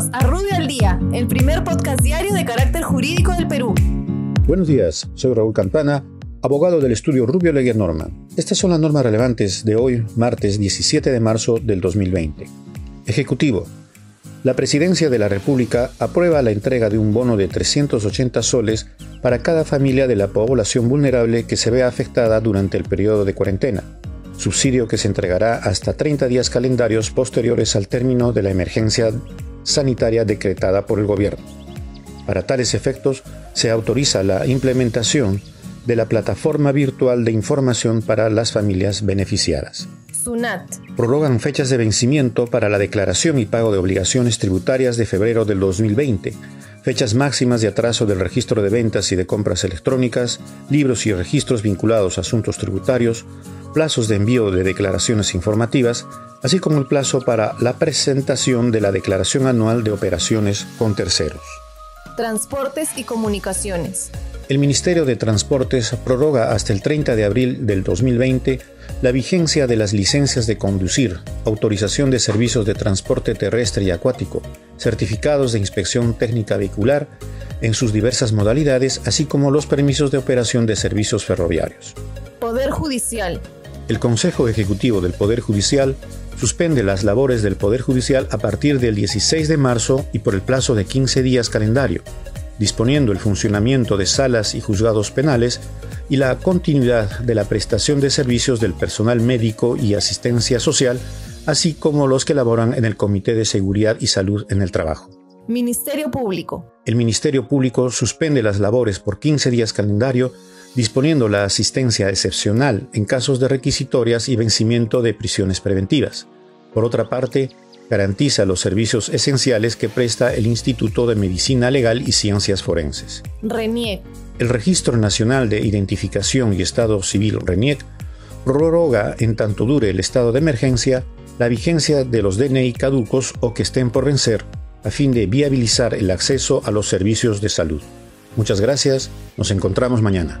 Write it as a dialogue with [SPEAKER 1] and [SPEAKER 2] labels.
[SPEAKER 1] Bienvenidos a Rubio al Día, el primer podcast diario de carácter jurídico del Perú.
[SPEAKER 2] Buenos días, soy Raúl Campana, abogado del estudio Rubio Leguía Norman. Estas son las normas relevantes de hoy, martes 17 de marzo del 2020. Ejecutivo. La Presidencia de la República aprueba la entrega de un bono de 380 soles para cada familia de la población vulnerable que se vea afectada durante el periodo de cuarentena subsidio que se entregará hasta 30 días calendarios posteriores al término de la emergencia sanitaria decretada por el gobierno. Para tales efectos, se autoriza la implementación de la plataforma virtual de información para las familias beneficiadas.
[SPEAKER 1] SUNAT.
[SPEAKER 2] Prorrogan fechas de vencimiento para la declaración y pago de obligaciones tributarias de febrero del 2020, fechas máximas de atraso del registro de ventas y de compras electrónicas, libros y registros vinculados a asuntos tributarios, plazos de envío de declaraciones informativas, así como el plazo para la presentación de la declaración anual de operaciones con terceros.
[SPEAKER 1] Transportes y comunicaciones.
[SPEAKER 2] El Ministerio de Transportes prorroga hasta el 30 de abril del 2020 la vigencia de las licencias de conducir, autorización de servicios de transporte terrestre y acuático, certificados de inspección técnica vehicular en sus diversas modalidades, así como los permisos de operación de servicios ferroviarios.
[SPEAKER 1] Poder Judicial.
[SPEAKER 2] El Consejo Ejecutivo del Poder Judicial suspende las labores del Poder Judicial a partir del 16 de marzo y por el plazo de 15 días calendario, disponiendo el funcionamiento de salas y juzgados penales y la continuidad de la prestación de servicios del personal médico y asistencia social, así como los que laboran en el Comité de Seguridad y Salud en el Trabajo.
[SPEAKER 1] Ministerio Público.
[SPEAKER 2] El Ministerio Público suspende las labores por 15 días calendario disponiendo la asistencia excepcional en casos de requisitorias y vencimiento de prisiones preventivas. Por otra parte, garantiza los servicios esenciales que presta el Instituto de Medicina Legal y Ciencias Forenses.
[SPEAKER 1] RENIEC.
[SPEAKER 2] El Registro Nacional de Identificación y Estado Civil RENIEC prorroga, en tanto dure el estado de emergencia, la vigencia de los DNI caducos o que estén por vencer, a fin de viabilizar el acceso a los servicios de salud. Muchas gracias, nos encontramos mañana.